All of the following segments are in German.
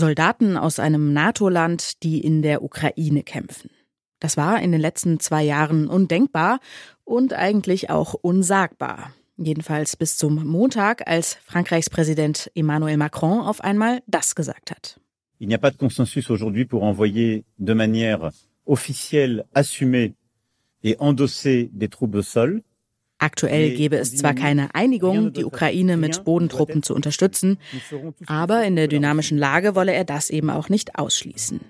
Soldaten aus einem NATO-Land, die in der Ukraine kämpfen. Das war in den letzten zwei Jahren undenkbar und eigentlich auch unsagbar. Jedenfalls bis zum Montag, als Frankreichs Präsident Emmanuel Macron auf einmal das gesagt hat. Il n'y a pas de consensus aujourd'hui pour envoyer de manière officielle, assumée et endossée des troupes au sol. Aktuell gäbe es zwar keine Einigung, die Ukraine mit Bodentruppen zu unterstützen, aber in der dynamischen Lage wolle er das eben auch nicht ausschließen.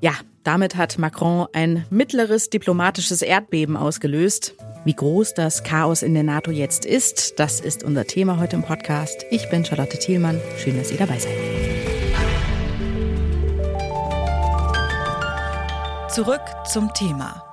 Ja, damit hat Macron ein mittleres diplomatisches Erdbeben ausgelöst. Wie groß das Chaos in der NATO jetzt ist, das ist unser Thema heute im Podcast. Ich bin Charlotte Thielmann. Schön, dass ihr dabei seid. Zurück zum Thema.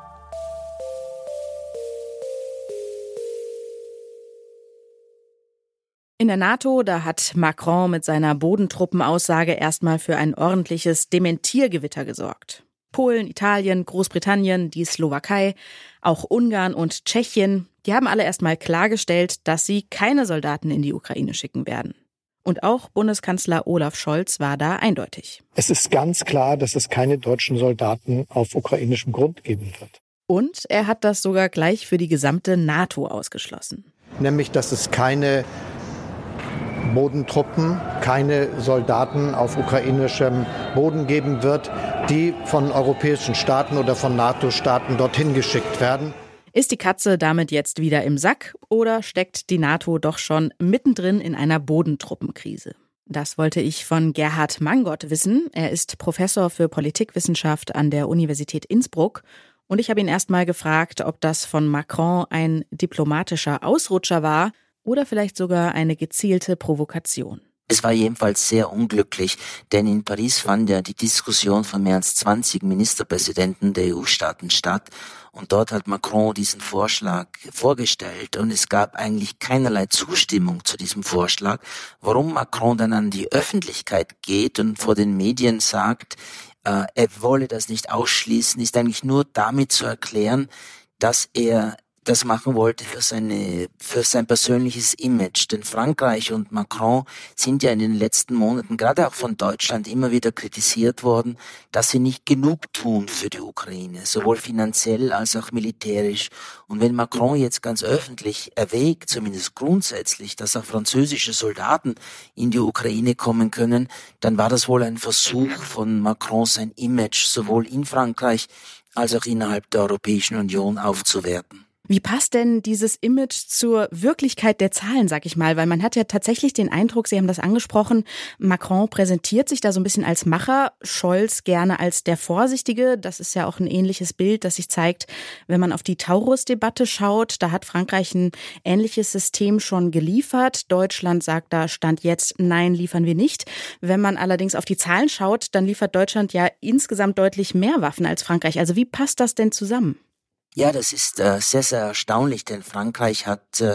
In der NATO, da hat Macron mit seiner Bodentruppenaussage erstmal für ein ordentliches Dementiergewitter gesorgt. Polen, Italien, Großbritannien, die Slowakei, auch Ungarn und Tschechien, die haben alle erstmal klargestellt, dass sie keine Soldaten in die Ukraine schicken werden. Und auch Bundeskanzler Olaf Scholz war da eindeutig. Es ist ganz klar, dass es keine deutschen Soldaten auf ukrainischem Grund geben wird. Und er hat das sogar gleich für die gesamte NATO ausgeschlossen. Nämlich, dass es keine Bodentruppen, keine Soldaten auf ukrainischem Boden geben wird, die von europäischen Staaten oder von NATO-Staaten dorthin geschickt werden. Ist die Katze damit jetzt wieder im Sack oder steckt die NATO doch schon mittendrin in einer Bodentruppenkrise? Das wollte ich von Gerhard Mangott wissen. Er ist Professor für Politikwissenschaft an der Universität Innsbruck. Und ich habe ihn erst mal gefragt, ob das von Macron ein diplomatischer Ausrutscher war oder vielleicht sogar eine gezielte Provokation. Es war jedenfalls sehr unglücklich, denn in Paris fand ja die Diskussion von mehr als 20 Ministerpräsidenten der EU-Staaten statt und dort hat Macron diesen Vorschlag vorgestellt und es gab eigentlich keinerlei Zustimmung zu diesem Vorschlag. Warum Macron dann an die Öffentlichkeit geht und vor den Medien sagt, äh, er wolle das nicht ausschließen, ist eigentlich nur damit zu erklären, dass er das machen wollte für seine, für sein persönliches Image. Denn Frankreich und Macron sind ja in den letzten Monaten, gerade auch von Deutschland, immer wieder kritisiert worden, dass sie nicht genug tun für die Ukraine, sowohl finanziell als auch militärisch. Und wenn Macron jetzt ganz öffentlich erwägt, zumindest grundsätzlich, dass auch französische Soldaten in die Ukraine kommen können, dann war das wohl ein Versuch von Macron, sein Image sowohl in Frankreich als auch innerhalb der Europäischen Union aufzuwerten. Wie passt denn dieses Image zur Wirklichkeit der Zahlen, sag ich mal? Weil man hat ja tatsächlich den Eindruck, Sie haben das angesprochen, Macron präsentiert sich da so ein bisschen als Macher, Scholz gerne als der Vorsichtige. Das ist ja auch ein ähnliches Bild, das sich zeigt, wenn man auf die Taurus-Debatte schaut. Da hat Frankreich ein ähnliches System schon geliefert. Deutschland sagt da Stand jetzt, nein, liefern wir nicht. Wenn man allerdings auf die Zahlen schaut, dann liefert Deutschland ja insgesamt deutlich mehr Waffen als Frankreich. Also wie passt das denn zusammen? Ja, das ist äh, sehr, sehr erstaunlich, denn Frankreich hat äh,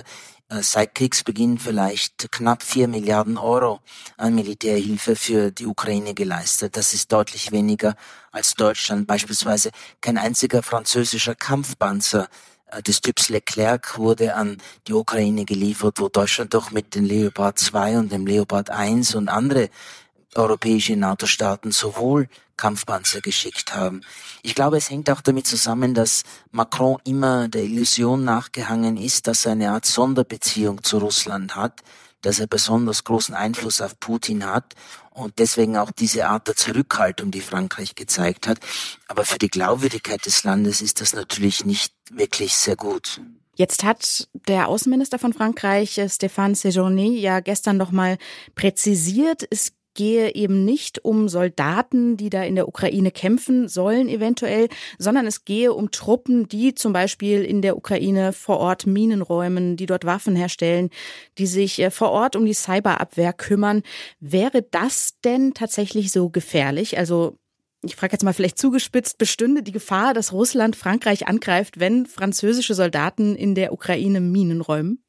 äh, seit Kriegsbeginn vielleicht knapp vier Milliarden Euro an Militärhilfe für die Ukraine geleistet. Das ist deutlich weniger als Deutschland. Beispielsweise kein einziger französischer Kampfpanzer äh, des Typs Leclerc wurde an die Ukraine geliefert, wo Deutschland doch mit den Leopard 2 und dem Leopard 1 und andere europäische NATO-Staaten sowohl Kampfpanzer geschickt haben. Ich glaube, es hängt auch damit zusammen, dass Macron immer der Illusion nachgehangen ist, dass er eine Art Sonderbeziehung zu Russland hat, dass er besonders großen Einfluss auf Putin hat und deswegen auch diese Art der Zurückhaltung, die Frankreich gezeigt hat. Aber für die Glaubwürdigkeit des Landes ist das natürlich nicht wirklich sehr gut. Jetzt hat der Außenminister von Frankreich, Stéphane Séjourné, ja gestern noch mal präzisiert, es gehe eben nicht um Soldaten, die da in der Ukraine kämpfen sollen eventuell, sondern es gehe um Truppen, die zum Beispiel in der Ukraine vor Ort Minen räumen, die dort Waffen herstellen, die sich äh, vor Ort um die Cyberabwehr kümmern. Wäre das denn tatsächlich so gefährlich? Also ich frage jetzt mal vielleicht zugespitzt, bestünde die Gefahr, dass Russland Frankreich angreift, wenn französische Soldaten in der Ukraine Minen räumen?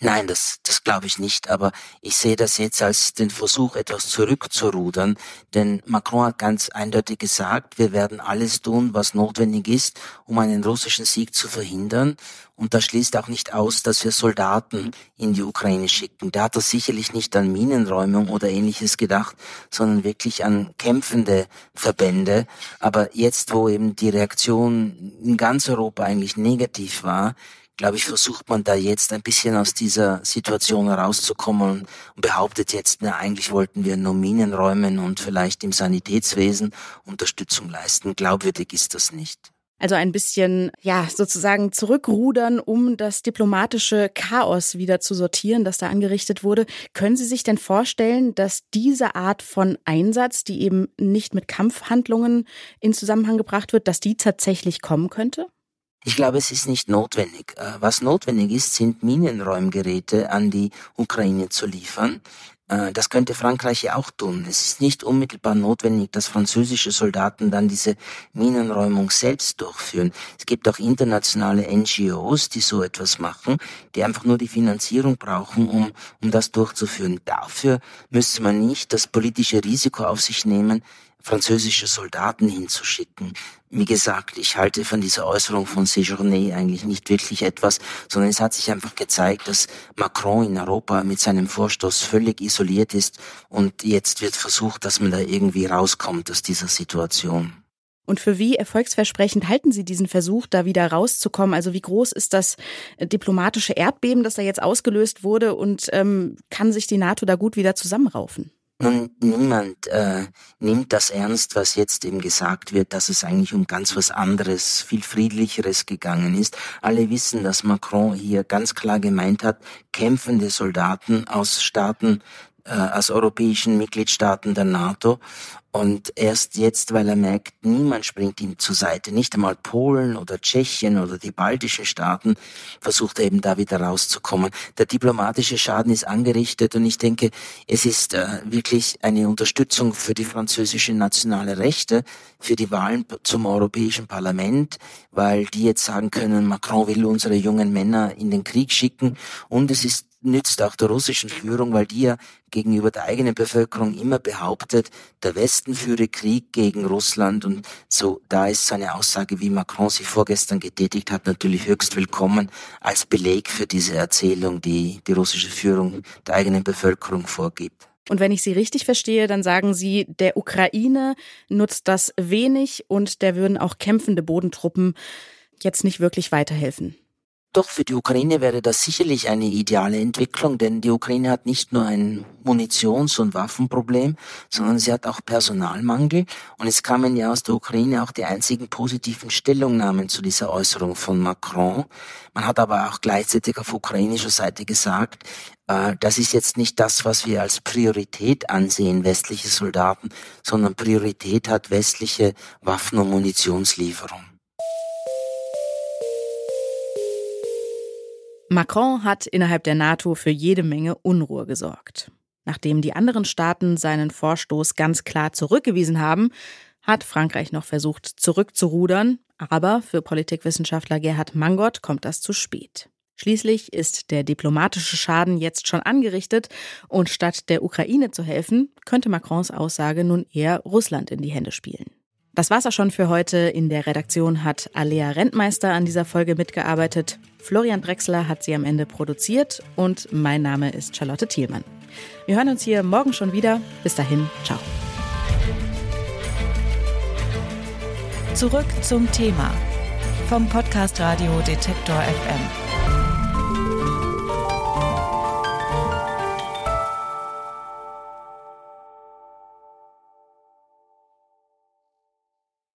Nein, das, das glaube ich nicht, aber ich sehe das jetzt als den Versuch, etwas zurückzurudern, denn Macron hat ganz eindeutig gesagt, wir werden alles tun, was notwendig ist, um einen russischen Sieg zu verhindern. Und das schließt auch nicht aus, dass wir Soldaten in die Ukraine schicken. Da hat er sicherlich nicht an Minenräumung oder ähnliches gedacht, sondern wirklich an kämpfende Verbände. Aber jetzt, wo eben die Reaktion in ganz Europa eigentlich negativ war, glaube ich, versucht man da jetzt ein bisschen aus dieser Situation herauszukommen und behauptet jetzt, na, eigentlich wollten wir nur Minen räumen und vielleicht im Sanitätswesen Unterstützung leisten. Glaubwürdig ist das nicht. Also ein bisschen, ja, sozusagen zurückrudern, um das diplomatische Chaos wieder zu sortieren, das da angerichtet wurde. Können Sie sich denn vorstellen, dass diese Art von Einsatz, die eben nicht mit Kampfhandlungen in Zusammenhang gebracht wird, dass die tatsächlich kommen könnte? Ich glaube, es ist nicht notwendig. Äh, was notwendig ist, sind Minenräumgeräte an die Ukraine zu liefern. Äh, das könnte Frankreich ja auch tun. Es ist nicht unmittelbar notwendig, dass französische Soldaten dann diese Minenräumung selbst durchführen. Es gibt auch internationale NGOs, die so etwas machen, die einfach nur die Finanzierung brauchen, um, um das durchzuführen. Dafür müsste man nicht das politische Risiko auf sich nehmen, französische Soldaten hinzuschicken. Wie gesagt, ich halte von dieser Äußerung von Séjourné eigentlich nicht wirklich etwas, sondern es hat sich einfach gezeigt, dass Macron in Europa mit seinem Vorstoß völlig isoliert ist und jetzt wird versucht, dass man da irgendwie rauskommt aus dieser Situation. Und für wie erfolgsversprechend halten Sie diesen Versuch, da wieder rauszukommen? Also wie groß ist das diplomatische Erdbeben, das da jetzt ausgelöst wurde und ähm, kann sich die NATO da gut wieder zusammenraufen? Nun, niemand äh, nimmt das ernst, was jetzt eben gesagt wird, dass es eigentlich um ganz was anderes, viel friedlicheres gegangen ist. Alle wissen, dass Macron hier ganz klar gemeint hat, kämpfende Soldaten aus Staaten äh, aus europäischen Mitgliedstaaten der NATO. Und erst jetzt, weil er merkt, niemand springt ihm zur Seite, nicht einmal Polen oder Tschechien oder die baltischen Staaten, versucht er eben da wieder rauszukommen. Der diplomatische Schaden ist angerichtet und ich denke, es ist äh, wirklich eine Unterstützung für die französische nationale Rechte, für die Wahlen zum Europäischen Parlament, weil die jetzt sagen können, Macron will unsere jungen Männer in den Krieg schicken und es ist nützt auch der russischen Führung, weil die ja gegenüber der eigenen Bevölkerung immer behauptet, der Westen führe Krieg gegen Russland und so, da ist seine Aussage, wie Macron sie vorgestern getätigt hat, natürlich höchst willkommen als Beleg für diese Erzählung, die die russische Führung der eigenen Bevölkerung vorgibt. Und wenn ich Sie richtig verstehe, dann sagen Sie, der Ukraine nutzt das wenig und der würden auch kämpfende Bodentruppen jetzt nicht wirklich weiterhelfen. Doch für die Ukraine wäre das sicherlich eine ideale Entwicklung, denn die Ukraine hat nicht nur ein Munitions- und Waffenproblem, sondern sie hat auch Personalmangel. Und es kamen ja aus der Ukraine auch die einzigen positiven Stellungnahmen zu dieser Äußerung von Macron. Man hat aber auch gleichzeitig auf ukrainischer Seite gesagt, äh, das ist jetzt nicht das, was wir als Priorität ansehen, westliche Soldaten, sondern Priorität hat westliche Waffen- und Munitionslieferung. Macron hat innerhalb der NATO für jede Menge Unruhe gesorgt. Nachdem die anderen Staaten seinen Vorstoß ganz klar zurückgewiesen haben, hat Frankreich noch versucht zurückzurudern, aber für Politikwissenschaftler Gerhard Mangott kommt das zu spät. Schließlich ist der diplomatische Schaden jetzt schon angerichtet und statt der Ukraine zu helfen, könnte Macrons Aussage nun eher Russland in die Hände spielen. Das war's auch schon für heute. In der Redaktion hat Alea Rentmeister an dieser Folge mitgearbeitet. Florian Drexler hat sie am Ende produziert und mein Name ist Charlotte Thielmann. Wir hören uns hier morgen schon wieder. Bis dahin, ciao. Zurück zum Thema vom Podcast Radio Detektor FM.